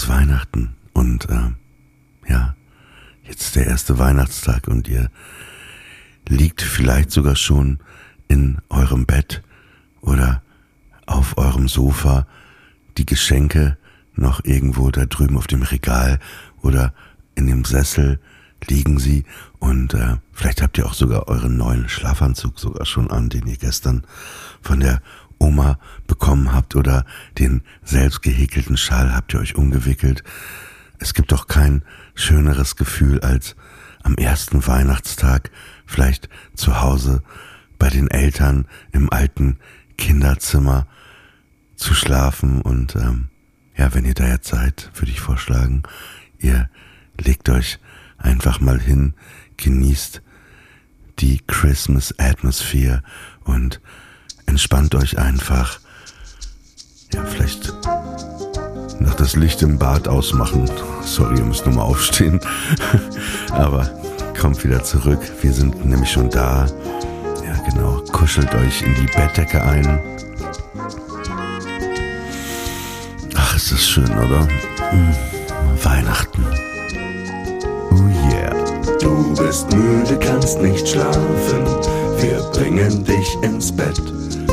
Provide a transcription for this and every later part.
ist Weihnachten und äh, ja, jetzt der erste Weihnachtstag und ihr liegt vielleicht sogar schon in eurem Bett oder auf eurem Sofa, die Geschenke noch irgendwo da drüben auf dem Regal oder in dem Sessel liegen sie und äh, vielleicht habt ihr auch sogar euren neuen Schlafanzug sogar schon an, den ihr gestern von der Oma bekommen habt oder den selbst gehäkelten Schal habt ihr euch umgewickelt. Es gibt doch kein schöneres Gefühl als am ersten Weihnachtstag vielleicht zu Hause bei den Eltern im alten Kinderzimmer zu schlafen und ähm, ja, wenn ihr da jetzt seid, würde ich vorschlagen, ihr legt euch einfach mal hin, genießt die Christmas Atmosphere und entspannt euch einfach. Ja, vielleicht noch das Licht im Bad ausmachen. Sorry, ihr müsst nur mal aufstehen. Aber kommt wieder zurück. Wir sind nämlich schon da. Ja, genau. Kuschelt euch in die Bettdecke ein. Ach, ist das schön, oder? Hm, Weihnachten. Oh yeah. Du bist müde, kannst nicht schlafen. Wir bringen dich ins Bett.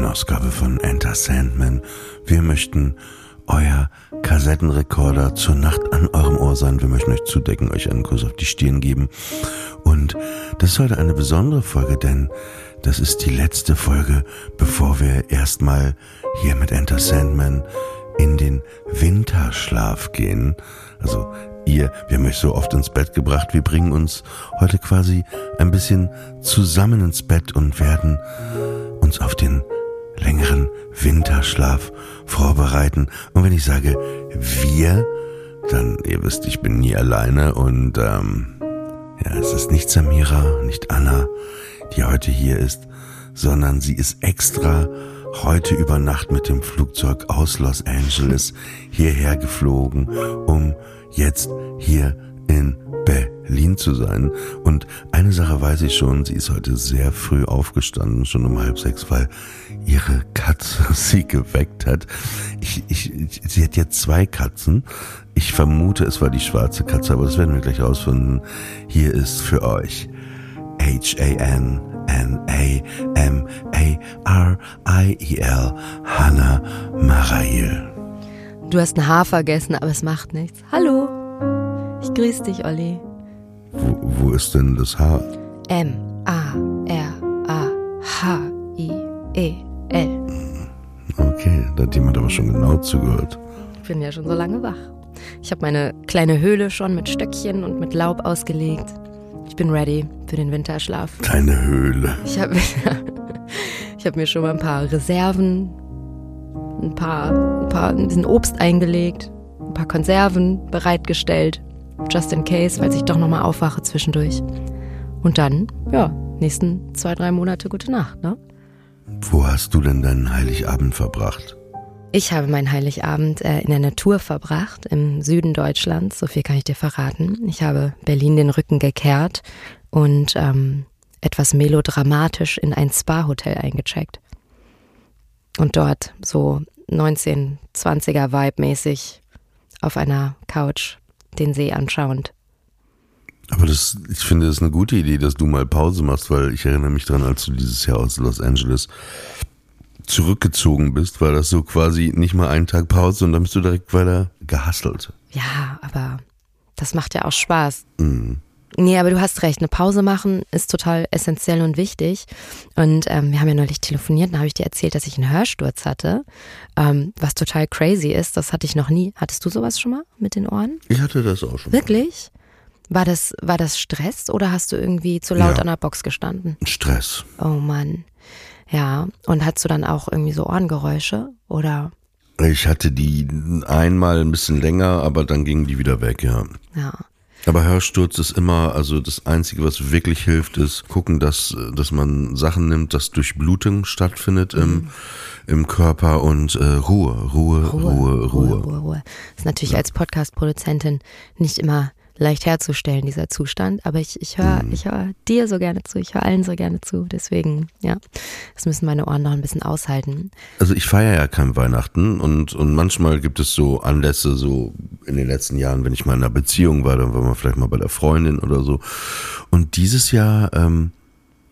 Neuen Ausgabe von Enter Sandman. Wir möchten euer Kassettenrekorder zur Nacht an eurem Ohr sein. Wir möchten euch zudecken, euch einen Kuss auf die Stirn geben. Und das ist heute eine besondere Folge, denn das ist die letzte Folge, bevor wir erstmal hier mit Enter Sandman in den Winterschlaf gehen. Also ihr, wir haben euch so oft ins Bett gebracht, wir bringen uns heute quasi ein bisschen zusammen ins Bett und werden uns auf den längeren Winterschlaf vorbereiten. Und wenn ich sage wir, dann, ihr wisst, ich bin nie alleine und ähm, ja, es ist nicht Samira, nicht Anna, die heute hier ist, sondern sie ist extra heute über Nacht mit dem Flugzeug aus Los Angeles hierher geflogen, um jetzt hier in Berlin zu sein. Und eine Sache weiß ich schon, sie ist heute sehr früh aufgestanden, schon um halb sechs, weil ihre Katze sie geweckt hat. Ich, ich, sie hat jetzt zwei Katzen. Ich vermute, es war die schwarze Katze, aber das werden wir gleich rausfinden. Hier ist für euch H-A-N N-A-M-A-R-I-E-L Hannah Marail. Du hast ein H vergessen, aber es macht nichts. Hallo. Ich grüße dich, Olli. Wo, wo ist denn das H? M A R A H I E L. Okay, da hat jemand aber schon genau zugehört. Ich bin ja schon so lange wach. Ich habe meine kleine Höhle schon mit Stöckchen und mit Laub ausgelegt. Ich bin ready für den Winterschlaf. Deine Höhle. Ich habe ich hab mir schon mal ein paar Reserven, ein paar, ein paar ein bisschen Obst eingelegt, ein paar Konserven bereitgestellt, just in case, falls ich doch nochmal aufwache zwischendurch. Und dann, ja, nächsten zwei, drei Monate gute Nacht, ne? Wo hast du denn deinen Heiligabend verbracht? Ich habe meinen Heiligabend äh, in der Natur verbracht, im Süden Deutschlands, so viel kann ich dir verraten. Ich habe Berlin den Rücken gekehrt und ähm, etwas melodramatisch in ein Spa-Hotel eingecheckt. Und dort so 1920er Vibe-mäßig auf einer Couch den See anschauend. Aber das, ich finde, das ist eine gute Idee, dass du mal Pause machst, weil ich erinnere mich dran, als du dieses Jahr aus Los Angeles zurückgezogen bist, war das so quasi nicht mal einen Tag Pause und dann bist du direkt weiter gehustelt. Ja, aber das macht ja auch Spaß. Mhm. Nee, aber du hast recht. Eine Pause machen ist total essentiell und wichtig. Und ähm, wir haben ja neulich telefoniert, da habe ich dir erzählt, dass ich einen Hörsturz hatte. Ähm, was total crazy ist, das hatte ich noch nie. Hattest du sowas schon mal mit den Ohren? Ich hatte das auch schon. Wirklich? War das, war das Stress oder hast du irgendwie zu laut Ja. an der Box gestanden? Stress. Oh Mann. Ja. Und hattest du dann auch irgendwie so Ohrengeräusche? Oder? Ich hatte die einmal ein bisschen länger, aber dann gingen die wieder weg, ja. Ja. Aber Hörsturz ist immer, also das Einzige, was wirklich hilft, ist gucken, dass, dass man Sachen nimmt, dass Durchblutung stattfindet im, Mhm. im Körper und äh, Ruhe, Ruhe, Ruhe, Ruhe. Ruhe, Ruhe, Ruhe. Ist natürlich als Podcast-Produzentin nicht immer leicht herzustellen, dieser Zustand, aber ich, ich höre Mhm. ich hör dir so gerne zu, ich höre allen so gerne zu, deswegen, ja, das müssen meine Ohren noch ein bisschen aushalten. Also ich feiere ja kein Weihnachten und, und manchmal gibt es so Anlässe, so in den letzten Jahren, wenn ich mal in einer Beziehung war, dann war man vielleicht mal bei der Freundin oder so. Und dieses Jahr ähm,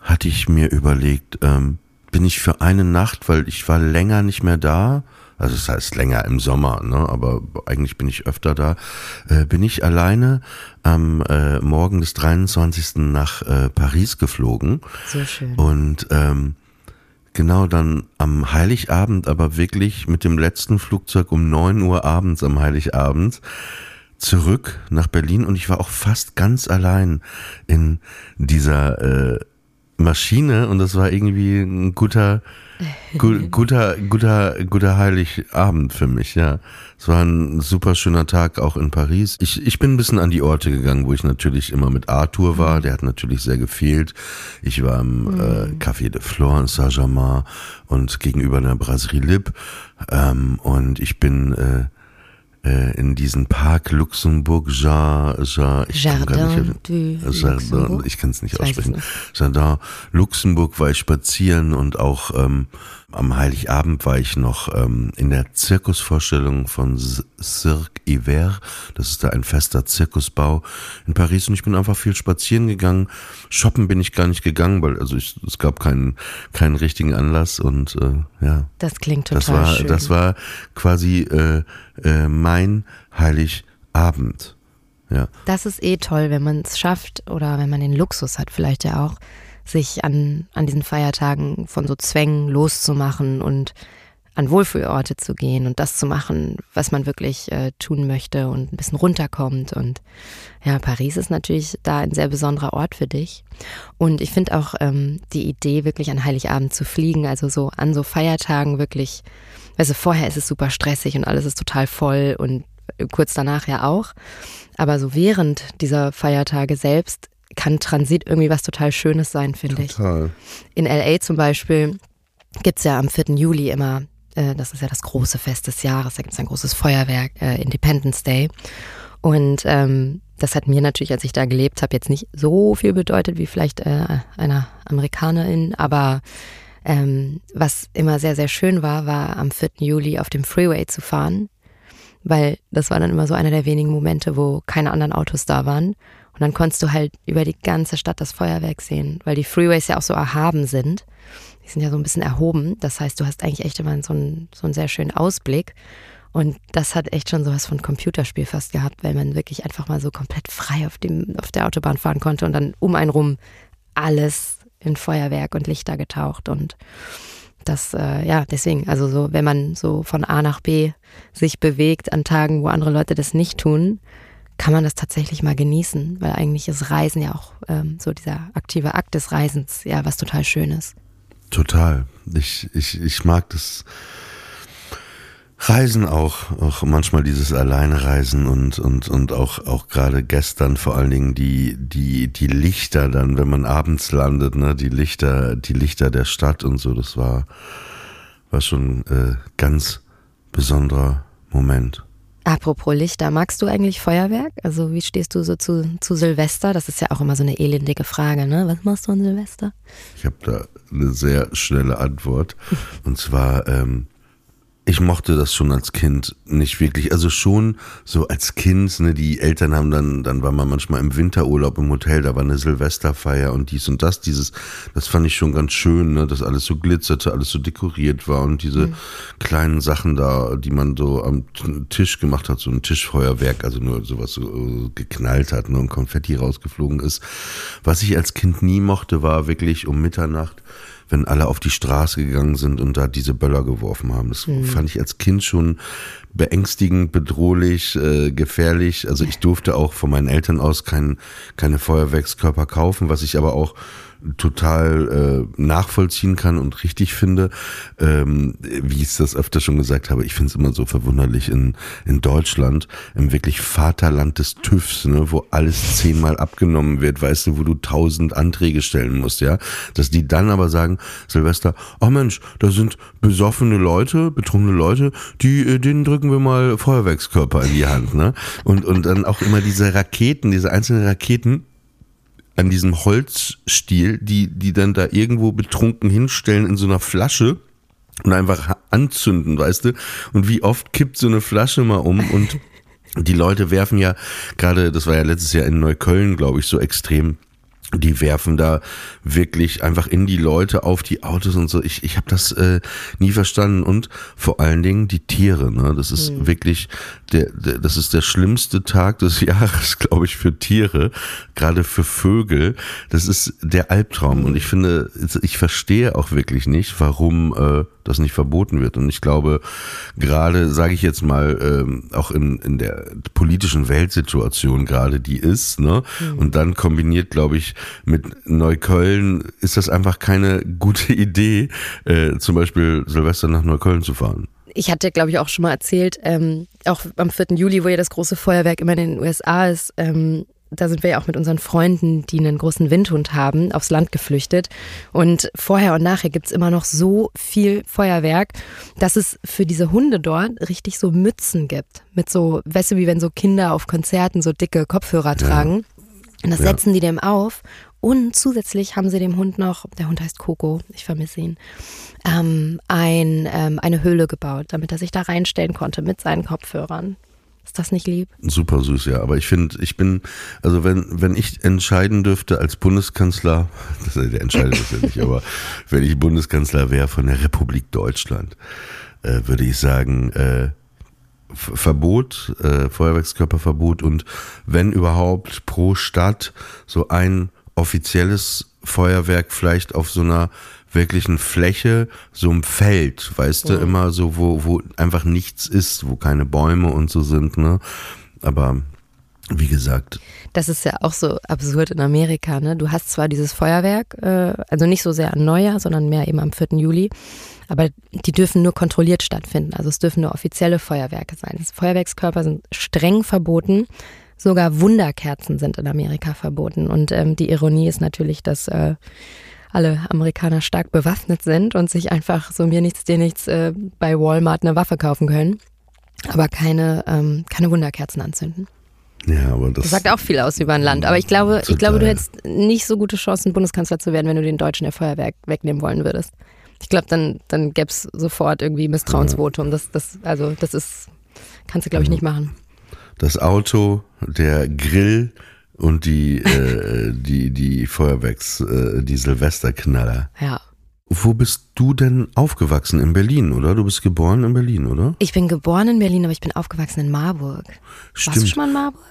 hatte ich mir überlegt, ähm, bin ich für eine Nacht, weil ich war länger nicht mehr da, also das heißt länger im Sommer, ne? aber eigentlich bin ich öfter da, äh, bin ich alleine am äh, Morgen des 23. nach äh, Paris geflogen. So schön. Und ähm, genau dann am Heiligabend, aber wirklich mit dem letzten Flugzeug um 9 Uhr abends am Heiligabend zurück nach Berlin und ich war auch fast ganz allein in dieser äh, Maschine und das war irgendwie ein guter, gu guter, guter, guter Heiligabend für mich, ja. Es war ein super schöner Tag auch in Paris. Ich, ich bin ein bisschen an die Orte gegangen, wo ich natürlich immer mit Arthur war. Der hat natürlich sehr gefehlt. Ich war im äh, Café de Flore in Saint-Germain und gegenüber der Brasserie Lib. Ähm, und ich bin äh, in diesen Park Luxemburg, Jean, Jean, ich Jardin nicht- Jardin, ich kann es nicht. Aussprechen. Jardin Luxemburg war ich spazieren und auch ähm, am Heiligabend war ich noch ähm, in der Zirkusvorstellung von Cirque Hiver. Das ist da ein fester Zirkusbau in Paris und ich bin einfach viel spazieren gegangen. Shoppen bin ich gar nicht gegangen, weil also ich, es gab keinen keinen richtigen Anlass und äh, ja. Das klingt total Das war, schön. das war quasi äh, äh, mein Heiligabend. Ja. Das ist eh toll, wenn man es schafft oder wenn man den Luxus hat, vielleicht ja auch, sich an, an diesen Feiertagen von so Zwängen loszumachen und an Wohlfühlorte zu gehen und das zu machen, was man wirklich äh, tun möchte und ein bisschen runterkommt. Und ja, Paris ist natürlich da ein sehr besonderer Ort für dich. Und ich finde auch ähm, die Idee, wirklich an Heiligabend zu fliegen, also so an so Feiertagen wirklich, also vorher ist es super stressig und alles ist total voll und kurz danach ja auch. Aber so während dieser Feiertage selbst kann Transit irgendwie was total Schönes sein, finde ich. Total. In LA zum Beispiel gibt's ja am 4. Juli immer, äh, das ist ja das große Fest des Jahres, da gibt's ein großes Feuerwerk, äh, Independence Day. Und ähm, das hat mir natürlich, als ich da gelebt habe, jetzt nicht so viel bedeutet wie vielleicht äh, einer Amerikanerin, aber ähm, was immer sehr, sehr schön war, war am 4. Juli auf dem Freeway zu fahren, weil das war dann immer so einer der wenigen Momente, wo keine anderen Autos da waren. Und dann konntest du halt über die ganze Stadt das Feuerwerk sehen, weil die Freeways ja auch so erhaben sind. Die sind ja so ein bisschen erhoben. Das heißt, du hast eigentlich echt immer so einen, so einen sehr schönen Ausblick. Und das hat echt schon sowas von Computerspiel fast gehabt, weil man wirklich einfach mal so komplett frei auf, dem, auf der Autobahn fahren konnte und dann um einen rum alles in Feuerwerk und Lichter getaucht. Und das, äh, ja, deswegen, also so, wenn man so von A nach B sich bewegt an Tagen, wo andere Leute das nicht tun, kann man das tatsächlich mal genießen, weil eigentlich ist Reisen ja auch ähm, so dieser aktive Akt des Reisens ja was total Schönes. Total. Ich, ich, ich mag das Reisen auch, auch manchmal dieses Alleinreisen und, und, und auch, auch gerade gestern vor allen Dingen die, die, die Lichter dann, wenn man abends landet, ne, die Lichter, die Lichter der Stadt und so, das war, war schon äh, ganz besonderer Moment. Apropos Lichter, magst du eigentlich Feuerwerk? Also wie stehst du so zu, zu Silvester? Das ist ja auch immer so eine elendige Frage, ne? Was machst du an Silvester? Ich habe da eine sehr schnelle Antwort. Und zwar, ähm, ich mochte das schon als Kind nicht wirklich. Also schon so als Kind, ne, die Eltern haben dann, dann war man manchmal im Winterurlaub im Hotel, da war eine Silvesterfeier und dies und das, dieses, das fand ich schon ganz schön, ne, dass alles so glitzerte, alles so dekoriert war und diese kleinen Sachen da, die man so am Tisch gemacht hat, so ein Tischfeuerwerk, also nur sowas so äh, geknallt hat, ne, und Konfetti rausgeflogen ist. Was ich als Kind nie mochte, war wirklich um Mitternacht wenn alle auf die Straße gegangen sind und da diese Böller geworfen haben. Das fand ich als Kind schon beängstigend, bedrohlich, äh, gefährlich. Also ich durfte auch von meinen Eltern aus kein, keine Feuerwerkskörper kaufen, was ich aber auch total äh, nachvollziehen kann und richtig finde. Ähm, wie ich es das öfter schon gesagt habe, ich finde es immer so verwunderlich in, in Deutschland, im wirklich Vaterland des TÜVs, ne, wo alles zehnmal abgenommen wird, weißt du, wo du tausend Anträge stellen musst, ja, dass die dann aber sagen, Silvester, oh Mensch, da sind besoffene Leute, betrunkene Leute, die, äh, denen drücken wir mal Feuerwerkskörper in die Hand, ne, und, und dann auch immer diese Raketen, diese einzelnen Raketen, an diesem Holzstiel, die, die dann da irgendwo betrunken hinstellen in so einer Flasche und einfach anzünden, weißt du? Und wie oft kippt so eine Flasche mal um und die Leute werfen ja gerade, das war ja letztes Jahr in Neukölln, glaube ich, so extrem die werfen da wirklich einfach in die Leute auf die Autos und so. Ich, ich habe das äh, nie verstanden und vor allen Dingen die Tiere. Ne? Das ist mhm. wirklich der, der, das ist der schlimmste Tag des Jahres, glaube ich, für Tiere, gerade für Vögel. Das ist der Albtraum und ich finde, ich verstehe auch wirklich nicht, warum äh, das nicht verboten wird. Und ich glaube, gerade, sage ich jetzt mal, ähm, auch in, in der politischen Weltsituation gerade, die ist, ne? Mhm. Und dann kombiniert, glaube ich, mit Neukölln ist das einfach keine gute Idee, äh, zum Beispiel Silvester nach Neukölln zu fahren ich hatte, glaube ich, auch schon mal erzählt, ähm, auch am 4. Juli, wo ja das große Feuerwerk immer in den USA ist, ähm, da sind wir ja auch mit unseren Freunden, die einen großen Windhund haben, aufs Land geflüchtet. Und vorher und nachher gibt's immer noch so viel Feuerwerk, dass es für diese Hunde dort richtig so Mützen gibt. Mit so, weißt du, wie wenn so Kinder auf Konzerten so dicke Kopfhörer tragen. Ja. Und das ja. setzen die dem auf. Und zusätzlich haben sie dem Hund noch, der Hund heißt Coco, ich vermisse ihn, ähm, ein, ähm, eine Höhle gebaut, damit er sich da reinstellen konnte mit seinen Kopfhörern. Ist das nicht lieb? Super süß, ja. Aber ich finde, ich bin, also wenn, wenn ich entscheiden dürfte als Bundeskanzler, das, der entscheidet das ja nicht, aber wenn ich Bundeskanzler wäre von der Republik Deutschland, äh, würde ich sagen, äh, Verbot, äh, Feuerwerkskörperverbot und wenn überhaupt pro Stadt so ein offizielles Feuerwerk vielleicht auf so einer wirklichen Fläche, so ein Feld, weißt ja. du, immer so, wo, wo einfach nichts ist, wo keine Bäume und so sind, ne? Aber wie gesagt. Das ist ja auch so absurd in Amerika, ne? Du hast zwar dieses Feuerwerk, äh, also nicht so sehr an Neujahr, sondern mehr eben am 4. Juli, aber die dürfen nur kontrolliert stattfinden. Also es dürfen nur offizielle Feuerwerke sein. Feuerwerkskörper sind streng verboten. Sogar Wunderkerzen sind in Amerika verboten. Und ähm, die Ironie ist natürlich, dass äh, alle Amerikaner stark bewaffnet sind und sich einfach so mir nichts, dir nichts äh, bei Walmart eine Waffe kaufen können, aber keine, ähm, keine Wunderkerzen anzünden. Ja, aber das, das sagt auch viel aus über ein Land. Aber ich glaube, total. ich glaube, du hättest nicht so gute Chancen, Bundeskanzler zu werden, wenn du den Deutschen der Feuerwerk wegnehmen wollen würdest. Ich glaube, dann, dann gäbe es sofort irgendwie Misstrauensvotum. Das, das, also, das ist, kannst du, glaube ich, nicht machen. Das Auto, der Grill, und die, äh, die, die Feuerwerks, äh, die Silvesterknaller. Ja. Wo bist du denn aufgewachsen? In Berlin, oder? Du bist geboren in Berlin, oder? Ich bin geboren in Berlin, aber ich bin aufgewachsen in Marburg. Stimmt. Warst du schon mal in Marburg?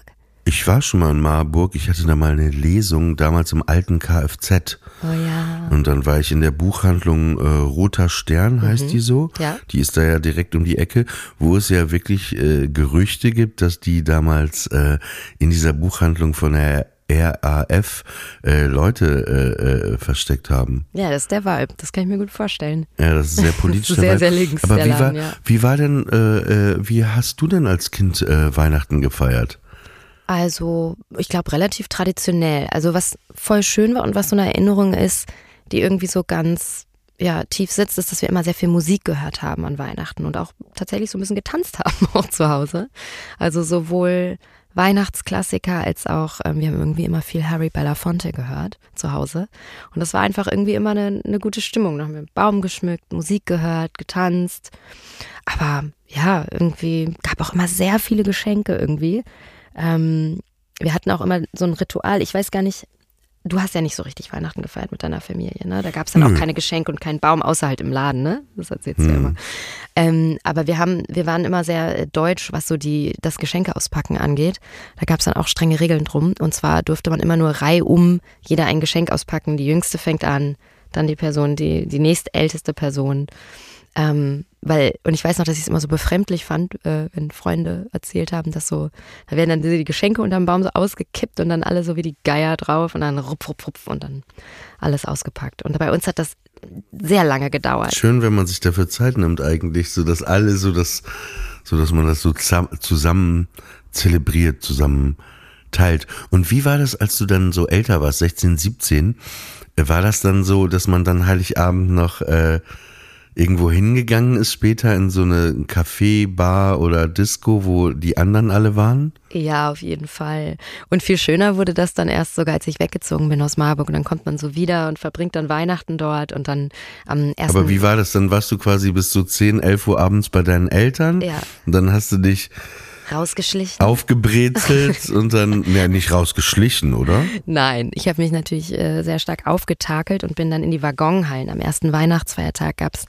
Ich war schon mal in Marburg. Ich hatte da mal eine Lesung, damals im alten Kfz. Oh ja. Und dann war ich in der Buchhandlung äh, Roter Stern, heißt mhm. die so. Ja. Die ist da ja direkt um die Ecke, wo es ja wirklich äh, Gerüchte gibt, dass die damals äh, in dieser Buchhandlung von der RAF äh, Leute äh, äh, versteckt haben. Ja, das ist der Vibe. Das kann ich mir gut vorstellen. Ja, das ist sehr politisch. sehr, Vibe. sehr links. Aber wie, Laden, war, ja. wie war denn, äh, äh, wie hast du denn als Kind äh, Weihnachten gefeiert? Also, ich glaube, relativ traditionell. Also, was voll schön war und was so eine Erinnerung ist, die irgendwie so ganz ja, tief sitzt, ist, dass wir immer sehr viel Musik gehört haben an Weihnachten und auch tatsächlich so ein bisschen getanzt haben auch zu Hause. Also sowohl Weihnachtsklassiker als auch, ähm, wir haben irgendwie immer viel Harry Belafonte gehört zu Hause. Und das war einfach irgendwie immer eine, eine gute Stimmung. Da haben wir einen Baum geschmückt, Musik gehört, getanzt. Aber ja, irgendwie gab auch immer sehr viele Geschenke irgendwie. Ähm, wir hatten auch immer so ein Ritual. Ich weiß gar nicht, du hast ja nicht so richtig Weihnachten gefeiert mit deiner Familie, ne? Da gab es dann mhm. auch keine Geschenke und keinen Baum, außer halt im Laden, ne? Das erzählst du ja immer. Ähm, aber wir haben, wir waren immer sehr deutsch, was so die, das Geschenke auspacken angeht. Da gab es dann auch strenge Regeln drum. Und zwar durfte man immer nur reihum jeder ein Geschenk auspacken. Die jüngste fängt an, dann die Person, die, die nächstälteste Person. Ähm, weil, und ich weiß noch, dass ich es immer so befremdlich fand, äh, wenn Freunde erzählt haben, dass so, da werden dann die Geschenke unterm Baum so ausgekippt und dann alle so wie die Geier drauf und dann rupf, rupf, rupf und dann alles ausgepackt. Und bei uns hat das sehr lange gedauert. Schön, wenn man sich dafür Zeit nimmt eigentlich, so dass alle so das, so dass man das so zusammen zelebriert, zusammen teilt. Und wie war das, als du dann so älter warst, 16, 17? War das dann so, dass man dann Heiligabend noch äh, irgendwo hingegangen ist später in so eine Café, Bar oder Disco, wo die anderen alle waren? Ja, auf jeden Fall. Und viel schöner wurde das dann erst sogar, als ich weggezogen bin aus Marburg. Und dann kommt man so wieder und verbringt dann Weihnachten dort und dann am ersten. Aber wie war das? Dann warst du quasi bis so 10, 11 Uhr abends bei deinen Eltern? Ja. Und dann hast du dich rausgeschlichen. Aufgebrezelt und dann, ja, nicht rausgeschlichen, oder? Nein, ich habe mich natürlich äh, sehr stark aufgetakelt und bin dann in die Waggonhallen. Am ersten Weihnachtsfeiertag gab es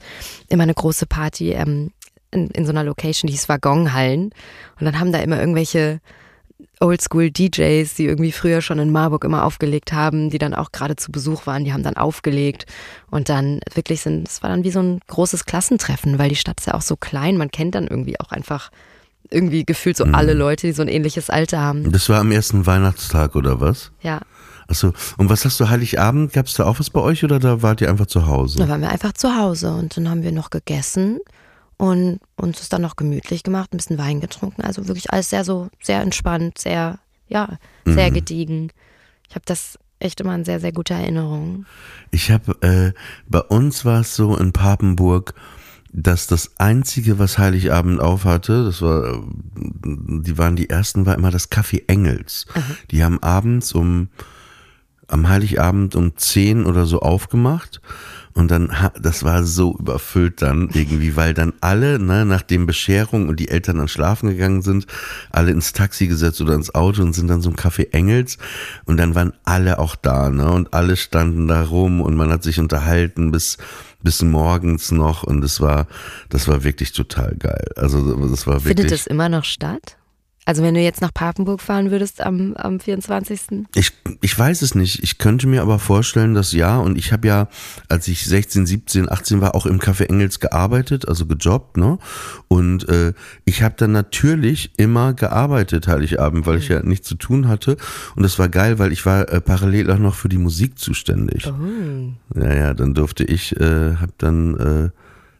immer eine große Party ähm, in, in so einer Location, die hieß Waggonhallen. Und dann haben da immer irgendwelche Oldschool-DJs, die irgendwie früher schon in Marburg immer aufgelegt haben, die dann auch gerade zu Besuch waren, die haben dann aufgelegt und dann wirklich sind, es war dann wie so ein großes Klassentreffen, weil die Stadt ist ja auch so klein, man kennt dann irgendwie auch einfach irgendwie gefühlt so mhm. alle Leute, die so ein ähnliches Alter haben. Das war am ersten Weihnachtstag oder was? Ja. Achso, und was hast du Heiligabend? Gab es da auch was bei euch oder da wart ihr einfach zu Hause? Da waren wir einfach zu Hause und dann haben wir noch gegessen und uns ist dann noch gemütlich gemacht, ein bisschen Wein getrunken. Also wirklich alles sehr so, sehr entspannt, sehr, ja, sehr mhm. gediegen. Ich habe das echt immer in sehr, sehr guter Erinnerung. Ich habe, äh, bei uns war es so in Papenburg, dass das einzige, was Heiligabend aufhatte, das war, die waren die ersten, war immer das Café Engels. Aha. Die haben abends um, am Heiligabend um zehn oder so aufgemacht. Und dann, das war so überfüllt dann irgendwie, weil dann alle, ne, nachdem Bescherung und die Eltern dann schlafen gegangen sind, alle ins Taxi gesetzt oder ins Auto und sind dann so ein Café Engels. Und dann waren alle auch da, ne, und alle standen da rum und man hat sich unterhalten bis, bis morgens noch und es war, das war wirklich total geil. Also das war wirklich. Findet es immer noch statt? Also wenn du jetzt nach Papenburg fahren würdest am, am 24. Ich, ich weiß es nicht. Ich könnte mir aber vorstellen, dass ja. Und ich habe ja, als ich 16, 17, 18 war, auch im Café Engels gearbeitet, also gejobbt. Ne? Und äh, ich habe dann natürlich immer gearbeitet Heiligabend, weil ich ja nichts zu tun hatte. Und das war geil, weil ich war äh, parallel auch noch für die Musik zuständig. Oh. Ja, ja, dann durfte ich, äh, habe dann... Äh,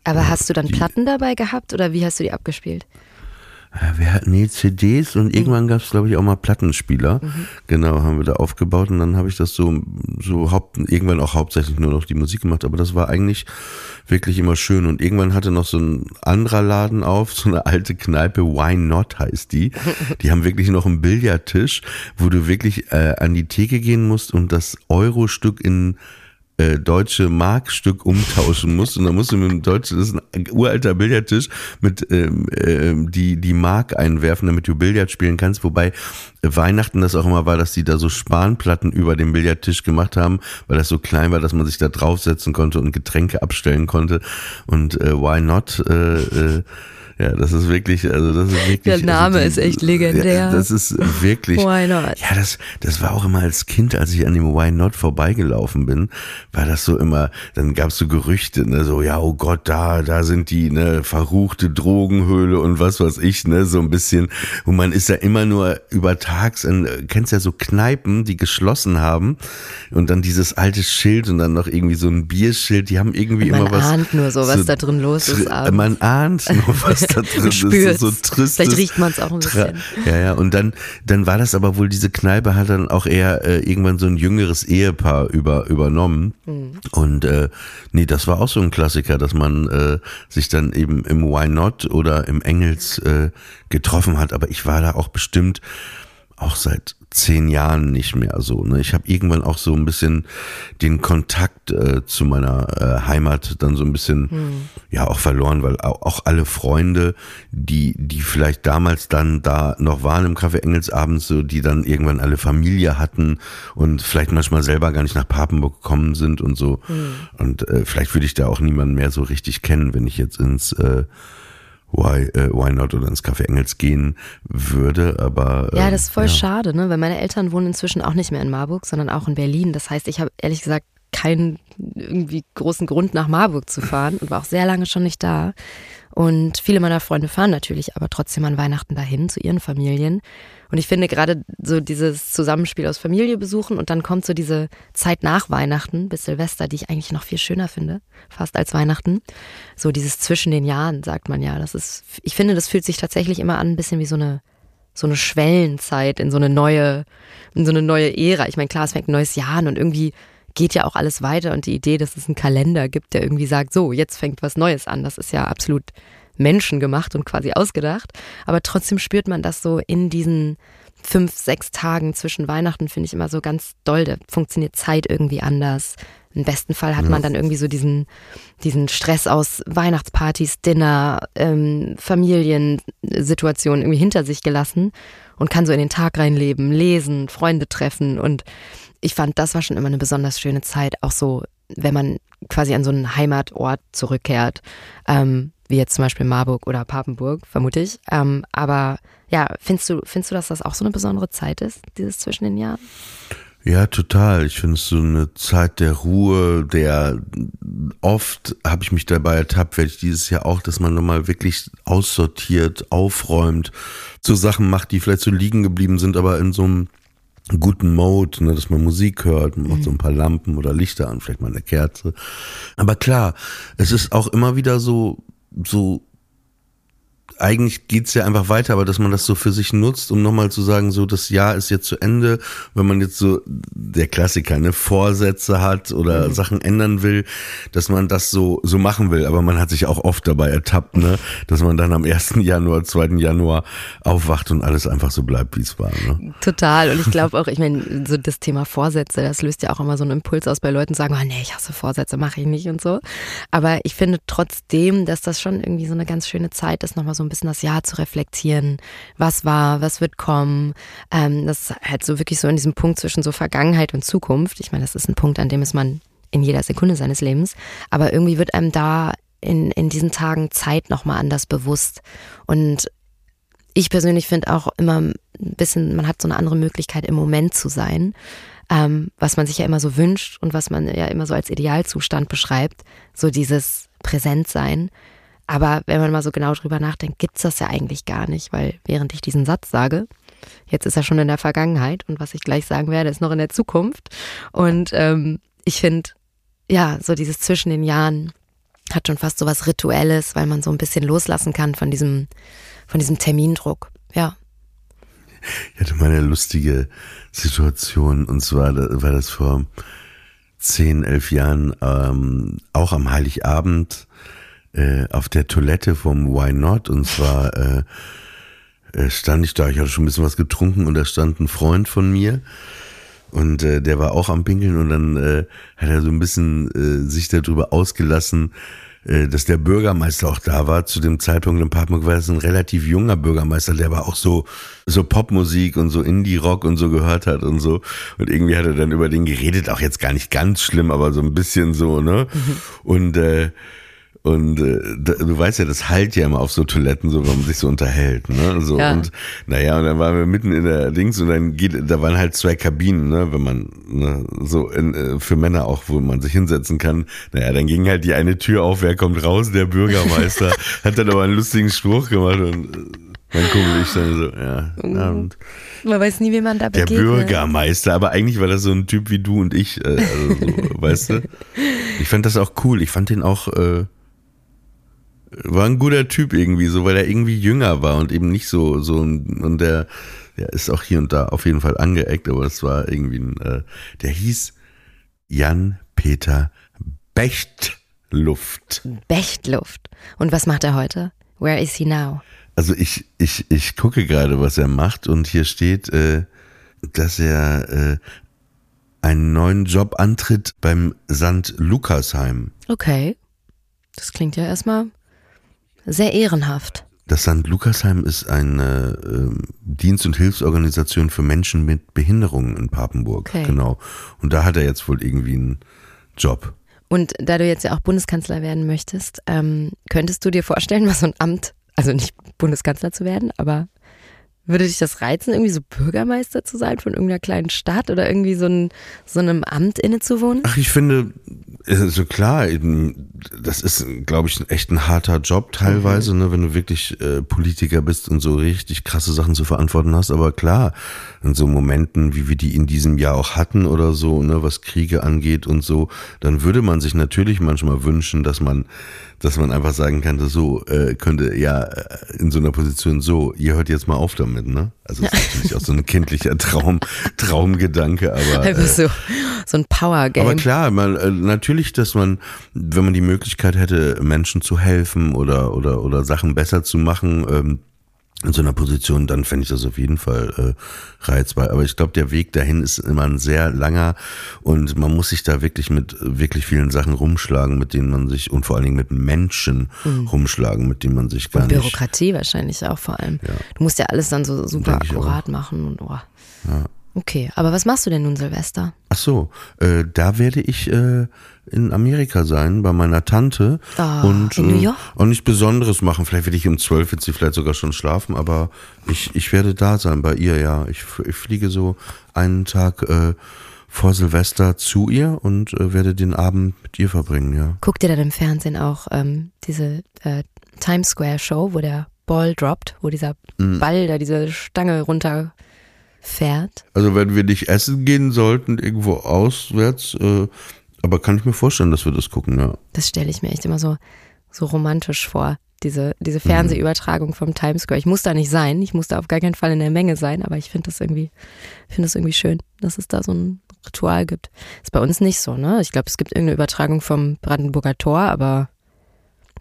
aber hast du dann Platten dabei gehabt oder wie hast du die abgespielt? Wir hatten nee, CDs und irgendwann gab es, glaube ich, auch mal Plattenspieler. Mhm. Genau, haben wir da aufgebaut und dann habe ich das so, so haupt, irgendwann auch hauptsächlich nur noch die Musik gemacht. Aber das war eigentlich wirklich immer schön. Und irgendwann hatte noch so ein anderer Laden auf, so eine alte Kneipe, Why Not heißt die. Die haben wirklich noch einen Billardtisch, wo du wirklich äh, an die Theke gehen musst und das Euro-Stück in äh, deutsche Markstück umtauschen musst und dann musst du mit dem deutschen, das ist ein uralter Billardtisch, mit ähm, ähm, die die Mark einwerfen, damit du Billard spielen kannst. Wobei Weihnachten das auch immer war, dass die da so Spanplatten über den Billardtisch gemacht haben, weil das so klein war, dass man sich da draufsetzen konnte und Getränke abstellen konnte. Und äh, why not? Äh, äh, ja, das ist wirklich, also das ist wirklich. Der Name also die, ist echt legendär. Ja, das ist wirklich. Why not? Ja, das, das war auch immer als Kind, als ich an dem Why not vorbeigelaufen bin, war das so immer, dann gab's so Gerüchte, ne, so, ja, oh Gott, da, da sind die, ne, verruchte Drogenhöhle und was weiß ich, ne, so ein bisschen. Und man ist ja immer nur über tags, in, kennst ja so Kneipen, die geschlossen haben und dann dieses alte Schild und dann noch irgendwie so ein Bierschild, die haben irgendwie immer was. Man ahnt nur so, was so, da drin los ist. Abends. Man ahnt nur, was da drin ist. So, tristes, Vielleicht riecht man es auch ein bisschen. Ja, ja, und dann, dann war das aber wohl, diese Kneipe hat dann auch eher äh, irgendwann so ein jüngeres Ehepaar über, übernommen. Mhm. Und äh, nee, das war auch so ein Klassiker, dass man äh, sich dann eben im Why Not oder im Engels äh, getroffen hat. Aber ich war da auch bestimmt auch seit zehn Jahren nicht mehr so. Ne? Ich habe irgendwann auch so ein bisschen den Kontakt äh, zu meiner äh, Heimat dann so ein bisschen hm. ja auch verloren, weil auch, auch, alle Freunde, die die vielleicht damals dann da noch waren im Café Engels abends, so die dann irgendwann alle Familie hatten und vielleicht manchmal selber gar nicht nach Papenburg gekommen sind und so. Hm. Und äh, vielleicht würde ich da auch niemanden mehr so richtig kennen, wenn ich jetzt ins äh, Why, äh, Why Not oder ins Café Engels gehen würde, aber. Äh, ja, das ist voll ja. schade, ne? Weil meine Eltern wohnen inzwischen auch nicht mehr in Marburg, sondern auch in Berlin. Das heißt, ich habe ehrlich gesagt keinen irgendwie großen Grund nach Marburg zu fahren und war auch sehr lange schon nicht da. Und viele meiner Freunde fahren natürlich aber trotzdem an Weihnachten dahin zu ihren Familien. Und ich finde gerade so dieses Zusammenspiel aus Familie besuchen und dann kommt so diese Zeit nach Weihnachten bis Silvester, die ich eigentlich noch viel schöner finde, fast als Weihnachten. So dieses zwischen den Jahren, sagt man ja. Das ist, ich finde, das fühlt sich tatsächlich immer an, ein bisschen wie so eine, so eine Schwellenzeit in so eine neue, in so eine neue Ära. Ich meine, klar, es fängt ein neues Jahr an und irgendwie geht ja auch alles weiter und die Idee, dass es einen Kalender gibt, der irgendwie sagt, so, jetzt fängt was Neues an, das ist ja absolut menschengemacht und quasi ausgedacht. Aber trotzdem spürt man das so in diesen fünf, sechs Tagen zwischen Weihnachten, finde ich immer so ganz doll. Da funktioniert Zeit irgendwie anders. Im besten Fall hat man dann irgendwie so diesen, diesen Stress aus Weihnachtspartys, Dinner, ähm, Familiensituationen irgendwie hinter sich gelassen und kann so in den Tag reinleben, lesen, Freunde treffen. Und ich fand, das war schon immer eine besonders schöne Zeit, auch so, wenn man quasi an so einen Heimatort zurückkehrt. Ähm, wie jetzt zum Beispiel Marburg oder Papenburg, vermute ich. Ähm, aber ja, findest du, findest du, dass das auch so eine besondere Zeit ist, dieses zwischen den Jahren? Ja, total. Ich finde es so eine Zeit der Ruhe, der oft habe ich mich dabei ertappt, werde ich dieses Jahr auch, dass man nochmal wirklich aussortiert, aufräumt, so Sachen macht, die vielleicht so liegen geblieben sind, aber in so einem guten Mode, ne, dass man Musik hört, man macht so ein paar Lampen oder Lichter an, vielleicht mal eine Kerze. Aber klar, es ist auch immer wieder so so eigentlich geht's ja einfach weiter, aber dass man das so für sich nutzt, um nochmal zu sagen, so das Jahr ist jetzt zu Ende, wenn man jetzt so der Klassiker, ne, Vorsätze hat oder mhm. Sachen ändern will, dass man das so so machen will. Aber man hat sich auch oft dabei ertappt, ne, dass man dann am 1. Januar, 2. Januar aufwacht und alles einfach so bleibt, wie es war. Ne? Total. Und ich glaube auch, ich meine, so das Thema Vorsätze, das löst ja auch immer so einen Impuls aus bei Leuten, sagen, oh nee, ich hasse Vorsätze, mache ich nicht und so. Aber ich finde trotzdem, dass das schon irgendwie so eine ganz schöne Zeit ist, nochmal so ein bisschen das Jahr zu reflektieren. Was war, was wird kommen? Ähm, das ist halt so wirklich so in diesem Punkt zwischen so Vergangenheit und Zukunft. Ich meine, das ist ein Punkt, an dem ist man in jeder Sekunde seines Lebens. Aber irgendwie wird einem da in, in diesen Tagen Zeit nochmal anders bewusst. Und ich persönlich finde auch immer ein bisschen, man hat so eine andere Möglichkeit im Moment zu sein, ähm, was man sich ja immer so wünscht und was man ja immer so als Idealzustand beschreibt, so dieses Präsentsein. Aber wenn man mal so genau drüber nachdenkt, gibt's das ja eigentlich gar nicht, weil während ich diesen Satz sage, jetzt ist er schon in der Vergangenheit und was ich gleich sagen werde, ist noch in der Zukunft. Und ähm, ich finde, ja, so dieses zwischen den Jahren hat schon fast so was Rituelles, weil man so ein bisschen loslassen kann von diesem, von diesem Termindruck. Ja. Ich hatte mal eine lustige Situation und zwar war das vor zehn, elf Jahren ähm, auch am Heiligabend äh, auf der Toilette vom Why Not und zwar äh, äh, stand ich da, ich hatte schon ein bisschen was getrunken und da stand ein Freund von mir und äh, der war auch am Pinkeln und dann äh, hat er so ein bisschen äh, sich darüber ausgelassen, äh, dass der Bürgermeister auch da war. Zu dem Zeitpunkt in Papenburg war das ein relativ junger Bürgermeister, der war auch so, so Popmusik und so Indie-Rock und so gehört hat und so. Und irgendwie hat er dann über den geredet, auch jetzt gar nicht ganz schlimm, aber so ein bisschen so, ne? Mhm. Und äh, und äh, du weißt ja, das halt ja immer auf so Toiletten, so wenn man sich so unterhält, ne? So ja. und naja, und dann waren wir mitten in der Dings und dann geht, da waren halt zwei Kabinen, ne, wenn man ne, so in, äh, für Männer auch, wo man sich hinsetzen kann. Naja, dann ging halt die eine Tür auf, wer kommt raus? Der Bürgermeister hat dann aber einen lustigen Spruch gemacht und äh, mein Kumpel ich dann so, ja. Und man weiß nie, wie man da begegnet. Der Bürgermeister, aber eigentlich war das so ein Typ wie du und ich, äh, also so, weißt du? Ich fand das auch cool. Ich fand den auch äh, war ein guter Typ irgendwie, so weil er irgendwie jünger war und eben nicht so so und der der ist auch hier und da auf jeden Fall angeeckt, aber das war irgendwie ein äh, der hieß Jan Peter Bechtluft. Bechtluft. Und was macht er heute? Where is he now? Also ich ich ich gucke gerade, was er macht und hier steht, äh, dass er äh, einen neuen Job antritt beim St. Lukasheim. Okay. Das klingt ja erstmal sehr ehrenhaft. Das St. Lukasheim ist eine äh, Dienst- und Hilfsorganisation für Menschen mit Behinderungen in Papenburg. Okay. Genau. Und da hat er jetzt wohl irgendwie einen Job. Und da du jetzt ja auch Bundeskanzler werden möchtest, ähm, könntest du dir vorstellen, was so ein Amt, also nicht Bundeskanzler zu werden, aber Würde dich das reizen, irgendwie so Bürgermeister zu sein von irgendeiner kleinen Stadt oder irgendwie so, ein, so einem Amt innezuwohnen? Ach, ich finde, so klar, das ist, glaube ich, echt ein harter Job teilweise, mhm. ne, wenn du wirklich äh, Politiker bist und so richtig krasse Sachen zu verantworten hast. Aber klar, in so Momenten, wie wir die in diesem Jahr auch hatten oder so, ne, was Kriege angeht und so, dann würde man sich natürlich manchmal wünschen, dass man dass man einfach sagen kann, dass so äh, könnte ja äh, in so einer Position so, ihr hört jetzt mal auf damit, ne? Also das ist natürlich auch so ein kindlicher Traum, Traumgedanke, aber äh, so, so ein Power Game. Aber klar, man, äh, natürlich, dass man, wenn man die Möglichkeit hätte, Menschen zu helfen oder oder oder Sachen besser zu machen. Ähm, in so einer Position, dann fände ich das auf jeden Fall äh, reizbar. Aber ich glaube, der Weg dahin ist immer ein sehr langer und man muss sich da wirklich mit wirklich vielen Sachen rumschlagen, mit denen man sich und vor allen Dingen mit Menschen mhm. rumschlagen, mit denen man sich gar und Bürokratie nicht. wahrscheinlich auch vor allem. Ja. Du musst ja alles dann so super akkurat machen und oh. Ja. Okay, aber was machst du denn nun, Silvester? Ach so, äh, da werde ich äh, in Amerika sein, bei meiner Tante. Oh, und in New äh, York? auch nichts Besonderes machen. Vielleicht werde ich um zwölf jetzt sie vielleicht sogar schon schlafen, aber ich, ich werde da sein bei ihr, ja. Ich, ich fliege so einen Tag äh, vor Silvester zu ihr und äh, werde den Abend mit ihr verbringen, ja. Guckt ihr dann im Fernsehen auch ähm, diese äh, Times Square Show, wo der Ball droppt, wo dieser mhm. Ball da diese Stange runter fährt? Also wenn wir nicht essen gehen sollten, irgendwo auswärts, äh, aber kann ich mir vorstellen, dass wir das gucken, ja. Das stelle ich mir echt immer so, so romantisch vor. Diese, diese Fernsehübertragung vom Times Square. Ich muss da nicht sein, ich muss da auf gar keinen Fall in der Menge sein, aber ich finde das irgendwie, finde das irgendwie schön, dass es da so ein Ritual gibt. Ist bei uns nicht so, ne? Ich glaube, es gibt irgendeine Übertragung vom Brandenburger Tor, aber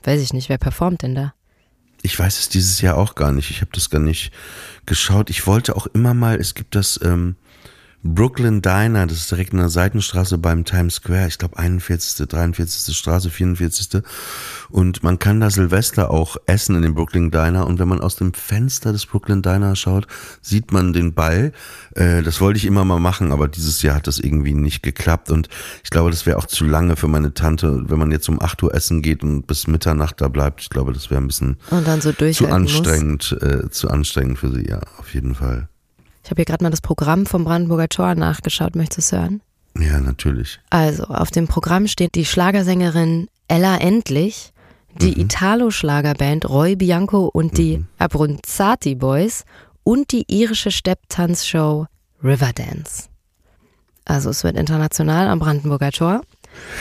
weiß ich nicht, wer performt denn da? Ich weiß es dieses Jahr auch gar nicht. Ich habe das gar nicht geschaut. Ich wollte auch immer mal, es gibt das, ähm, Brooklyn Diner, das ist direkt in der Seitenstraße beim Times Square, ich glaube 41., 43. Straße, 44. Und man kann da Silvester auch essen in dem Brooklyn Diner. Und wenn man aus dem Fenster des Brooklyn Diner schaut, sieht man den Ball. Äh, das wollte ich immer mal machen, aber dieses Jahr hat das irgendwie nicht geklappt. Und ich glaube, das wäre auch zu lange für meine Tante, wenn man jetzt um 8 Uhr essen geht und bis Mitternacht da bleibt. Ich glaube, das wäre ein bisschen so zu anstrengend, äh, zu anstrengend für sie, ja, auf jeden Fall. Ich habe hier gerade mal das Programm vom Brandenburger Tor nachgeschaut. Möchtest du es hören? Ja, natürlich. Also, auf dem Programm steht die Schlagersängerin Ella Endlich, die mhm. Italo-Schlagerband Roy Bianco und die mhm. Abronzati Boys und die irische Stepptanzshow Riverdance. Also es wird international am Brandenburger Tor.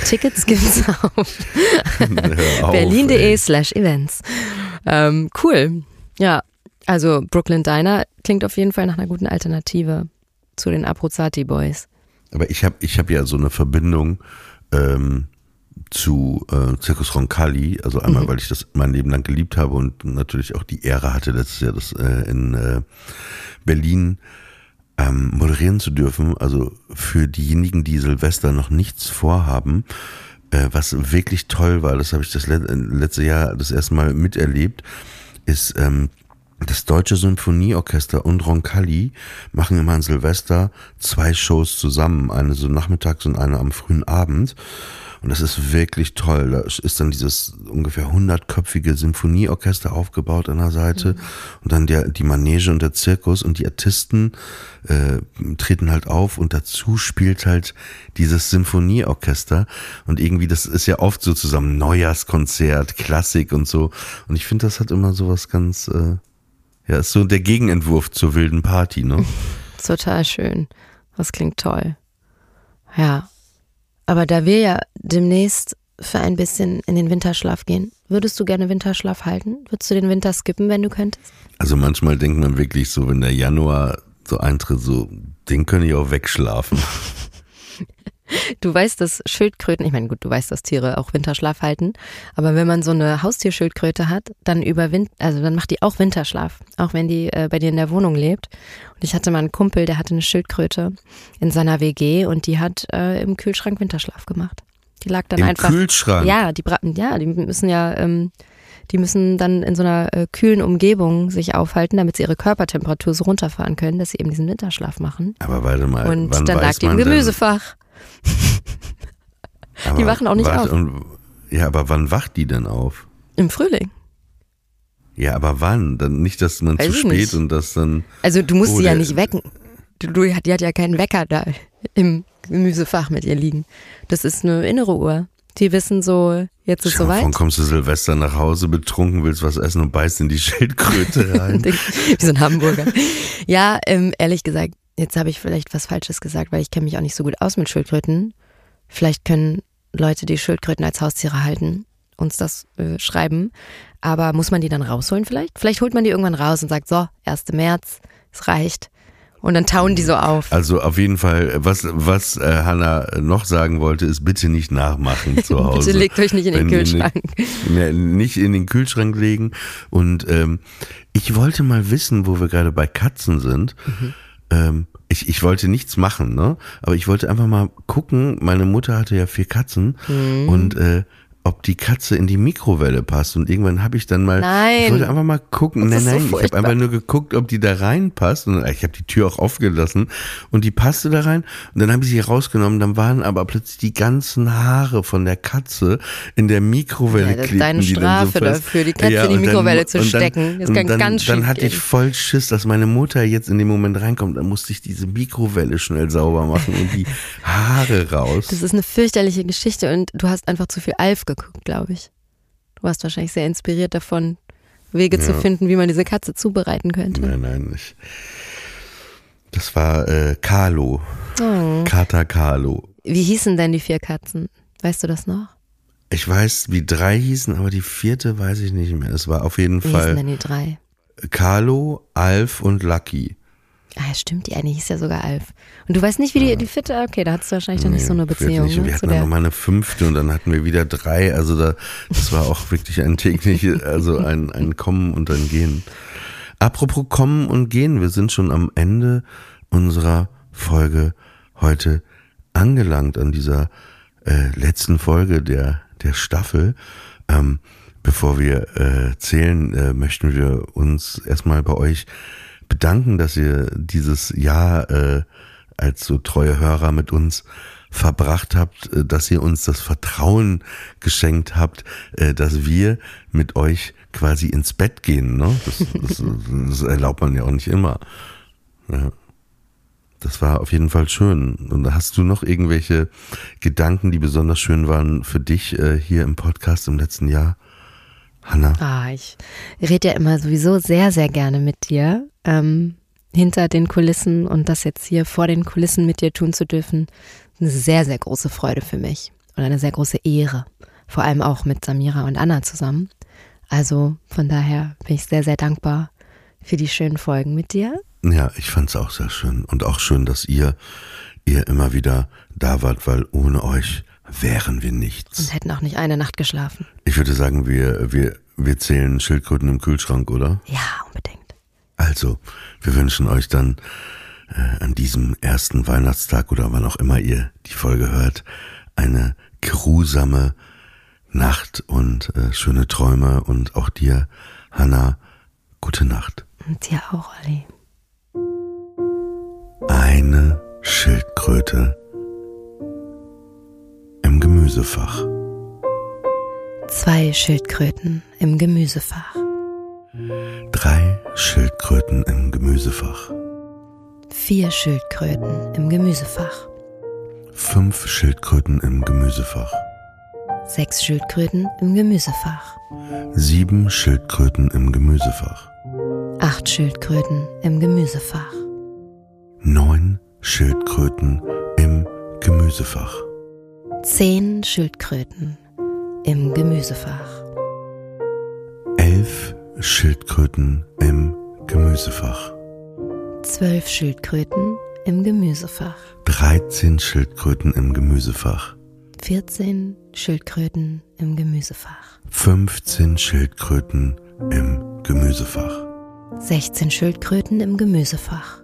Tickets gibt's auf, auf berlin.de slash events. Ähm, cool. Ja, also Brooklyn Diner klingt auf jeden Fall nach einer guten Alternative zu den Abruzzati Boys. Aber ich habe ich hab ja so eine Verbindung ähm, zu äh, Circus Roncalli, also einmal, mhm. weil ich das mein Leben lang geliebt habe und natürlich auch die Ehre hatte, letztes Jahr das äh, in äh, Berlin ähm, moderieren zu dürfen. Also für diejenigen, die Silvester noch nichts vorhaben, äh, was wirklich toll war, das habe ich das letzte Jahr das erste Mal miterlebt, ist ähm, das Deutsche Symphonieorchester und Roncalli machen immer an Silvester zwei Shows zusammen, eine so nachmittags und eine am frühen Abend. Und das ist wirklich toll. Da ist dann dieses ungefähr hundertköpfige Symphonieorchester aufgebaut an der Seite mhm. und dann der, die Manege und der Zirkus und die Artisten äh, treten halt auf und dazu spielt halt dieses Symphonieorchester und irgendwie, das ist ja oft so zusammen Neujahrskonzert, Klassik und so. Und ich finde, das hat immer so was ganz, äh, ja, ist so der Gegenentwurf zur wilden Party, ne? Total schön. Das klingt toll. Ja. Aber da wir ja demnächst für ein bisschen in den Winterschlaf gehen, würdest du gerne Winterschlaf halten? Würdest du den Winter skippen, wenn du könntest? Also manchmal denkt man wirklich so, wenn der Januar so eintritt, so, den könnte ich auch wegschlafen. Du weißt, dass Schildkröten, ich meine, gut, du weißt, dass Tiere auch Winterschlaf halten, aber wenn man so eine Haustierschildkröte hat, dann überwind, also dann macht die auch Winterschlaf, auch wenn die äh, bei dir in der Wohnung lebt. Und ich hatte mal einen Kumpel, der hatte eine Schildkröte in seiner WG und die hat äh, im Kühlschrank Winterschlaf gemacht. Die lag dann Im einfach. Kühlschrank? Ja, die ja, die müssen ja, ähm, die müssen dann in so einer äh, kühlen Umgebung sich aufhalten, damit sie ihre Körpertemperatur so runterfahren können, dass sie eben diesen Winterschlaf machen. Aber warte mal. Und dann lag die im Gemüsefach. Die wachen auch nicht auf. Und, ja, aber wann wacht die denn auf? Im Frühling. Ja, aber wann? Dann nicht, dass man Weiß zu spät nicht. und das dann. Also du musst Oh, sie ja nicht wecken. Du, du, die hat ja keinen Wecker da im Gemüsefach mit ihr liegen. Das ist eine innere Uhr. Die wissen so, jetzt ist Schau soweit. Wann kommst du Silvester nach Hause, betrunken, willst was essen und beißt in die Schildkröte rein? Wie so ein Hamburger. Ja, ähm, ehrlich gesagt, jetzt habe ich vielleicht was Falsches gesagt, weil ich kenne mich auch nicht so gut aus mit Schildkröten. Vielleicht können Leute, die Schildkröten als Haustiere halten, uns das äh, schreiben. Aber muss man die dann rausholen vielleicht? Vielleicht holt man die irgendwann raus und sagt, so, 1. März, es reicht. Und dann tauen die so auf. Also auf jeden Fall, was, was äh, Hanna noch sagen wollte, ist bitte nicht nachmachen zu Hause. Bitte legt euch nicht in den Wenn Kühlschrank. Nicht, mehr, nicht in den Kühlschrank legen. Und ähm, ich wollte mal wissen, wo wir gerade bei Katzen sind. Mhm. Ähm, ich, ich wollte nichts machen, ne? Aber ich wollte einfach mal gucken. Meine Mutter hatte ja vier Katzen Mhm. und äh, ob die Katze in die Mikrowelle passt. Und irgendwann habe ich dann mal, Nein. ich wollte einfach mal gucken. Das nein, ist so nein, ich habe einfach nur geguckt, ob die da reinpasst. Und ich habe die Tür auch aufgelassen und die passte da rein. Und dann habe ich sie rausgenommen. Dann waren aber plötzlich die ganzen Haare von der Katze in der Mikrowelle Ja, das klebten deine Strafe so dafür, die Katze in die und dann- Mikrowelle zu stecken. Das und kann dann, ganz Dann hatte ich voll Schiss, dass meine Mutter jetzt in dem Moment reinkommt. Dann musste ich diese Mikrowelle schnell sauber machen und die Haare raus. Das ist eine fürchterliche Geschichte und du hast einfach zu viel Alf geguckt, glaube ich. Du warst wahrscheinlich sehr inspiriert davon, Wege zu Ja. finden, wie man diese Katze zubereiten könnte. Nein, nein, nicht. Das war äh, Carlo. Oh. Kater Carlo. Wie hießen denn die vier Katzen? Weißt du das noch? Ich weiß, wie drei hießen, aber die vierte weiß ich nicht mehr. Es war auf jeden Wie hießen Fall denn die drei? Carlo, Alf und Lucky. Ah, ja, stimmt, die eine hieß ja sogar Alf. Und du weißt nicht, wie die, die vierte, okay, da hattest du wahrscheinlich dann nicht so eine Beziehung. Wir Ne, zu hatten dann der. noch mal eine fünfte und dann hatten wir wieder drei. Also da, das war auch wirklich ein täglich, also ein, ein Kommen und ein Gehen. Apropos Kommen und Gehen, wir sind schon am Ende unserer Folge heute angelangt an dieser äh, letzten Folge der, der Staffel. Ähm, bevor wir äh, zählen, äh, möchten wir uns erstmal bei euch bedanken, dass ihr dieses Jahr äh, als so treue Hörer mit uns verbracht habt, äh, dass ihr uns das Vertrauen geschenkt habt, äh, dass wir mit euch quasi ins Bett gehen. Ne? Das, das, das erlaubt man ja auch nicht immer. Ja. Das war auf jeden Fall schön. Und hast du noch irgendwelche Gedanken, die besonders schön waren für dich äh, hier im Podcast im letzten Jahr? Hanna? Ah, ich rede ja immer sowieso sehr, sehr gerne mit dir. Ähm, hinter den Kulissen und das jetzt hier vor den Kulissen mit dir tun zu dürfen, eine sehr, sehr große Freude für mich und eine sehr große Ehre. Vor allem auch mit Samira und Anna zusammen. Also von daher bin ich sehr, sehr dankbar für die schönen Folgen mit dir. Ja, ich fand's auch sehr schön. Und auch schön, dass ihr, ihr immer wieder da wart, weil ohne euch wären wir nichts. Und hätten auch nicht eine Nacht geschlafen. Ich würde sagen, wir, wir, wir zählen Schildkröten im Kühlschrank, oder? Ja, unbedingt. Also, wir wünschen euch dann äh, an diesem ersten Weihnachtstag oder wann auch immer ihr die Folge hört, eine grusame Nacht und äh, schöne Träume und auch dir, Hanna, gute Nacht. Und dir auch, Olli. Eine Schildkröte im Gemüsefach. Zwei Schildkröten im Gemüsefach. Drei Schildkröten im Gemüsefach. Vier Schildkröten im Gemüsefach. Fünf Schildkröten im Gemüsefach. Sechs Schildkröten im Gemüsefach. Sieben Schildkröten im Gemüsefach. Acht Schildkröten im Gemüsefach. Neun Schildkröten im Gemüsefach. Zehn Schildkröten im Gemüsefach. Elf Schildkröten im Gemüsefach. Zwölf Schildkröten im Gemüsefach. 13 Schildkröten im Gemüsefach. 14 Schildkröten im Gemüsefach. 15 Schildkröten im Gemüsefach. 16 Schildkröten im Gemüsefach.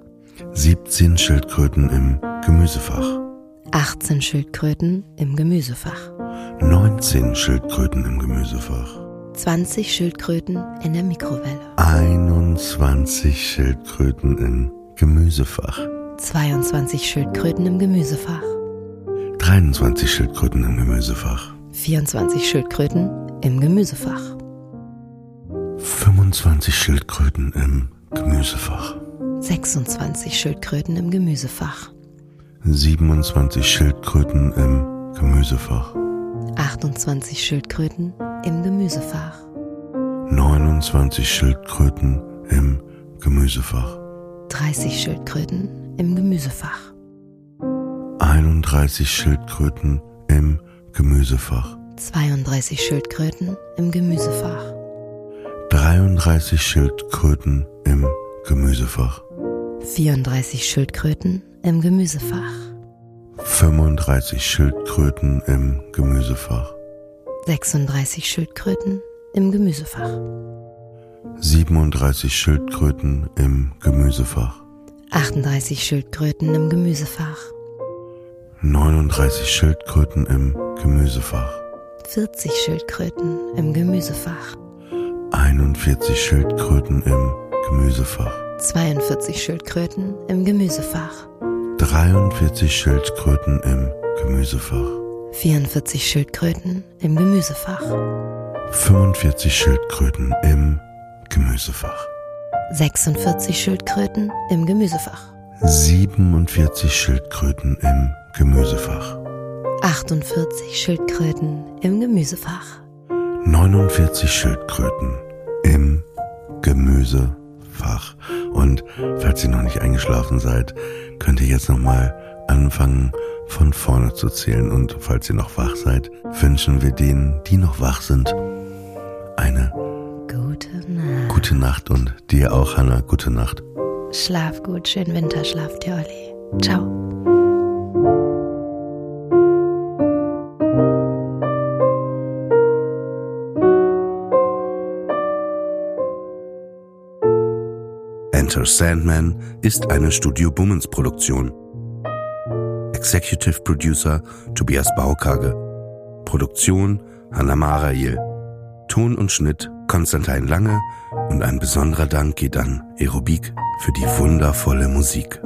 17 Schildkröten im Gemüsefach. 18 Schildkröten im Gemüsefach. 19 Schildkröten im Gemüsefach. 20 Schildkröten in der Mikrowelle. 21 Schildkröten im Gemüsefach. 22 Schildkröten im Gemüsefach. 23 Schildkröten im Gemüsefach. 24 Schildkröten im Gemüsefach. 25 Schildkröten im Gemüsefach. 26 Schildkröten im Gemüsefach. 27 Schildkröten im Gemüsefach. 28 Schildkröten im Gemüsefach. 29 Schildkröten im Gemüsefach. 30 Schildkröten im Gemüsefach. 31 Schildkröten im Gemüsefach. 32 Schildkröten im Gemüsefach. 33 Schildkröten im Gemüsefach. 34 Schildkröten im Gemüsefach. 35 Schildkröten im Gemüsefach. 36 Schildkröten im Gemüsefach. 37 Schildkröten im Gemüsefach. 38 Schildkröten im Gemüsefach. 39 Schildkröten im Gemüsefach. 40 Schildkröten im Gemüsefach. 41 Schildkröten im Gemüsefach. 42 Schildkröten im Gemüsefach. 43 Schildkröten im Gemüsefach. 44 Schildkröten im Gemüsefach. 45 Schildkröten im Gemüsefach. 46 Schildkröten im Gemüsefach. 47 Schildkröten im Gemüsefach. 48 Schildkröten im Gemüsefach. 49 Schildkröten im Gemüsefach. Und falls ihr noch nicht eingeschlafen seid, könnt ihr jetzt nochmal anfangen von vorne zu zählen. Und falls ihr noch wach seid, wünschen wir denen, die noch wach sind, eine Gute Nacht. gute Nacht und dir auch, Hanna, gute Nacht. Schlaf gut, schönen Winterschlaf dir, Olli. Ciao. Enter Sandman ist eine Studio Bummens Produktion. Executive Producer Tobias Baukage. Produktion Hanna Marail. Ton und Schnitt Konstantin Lange und ein besonderer Dank geht an Aerobik für die wundervolle Musik.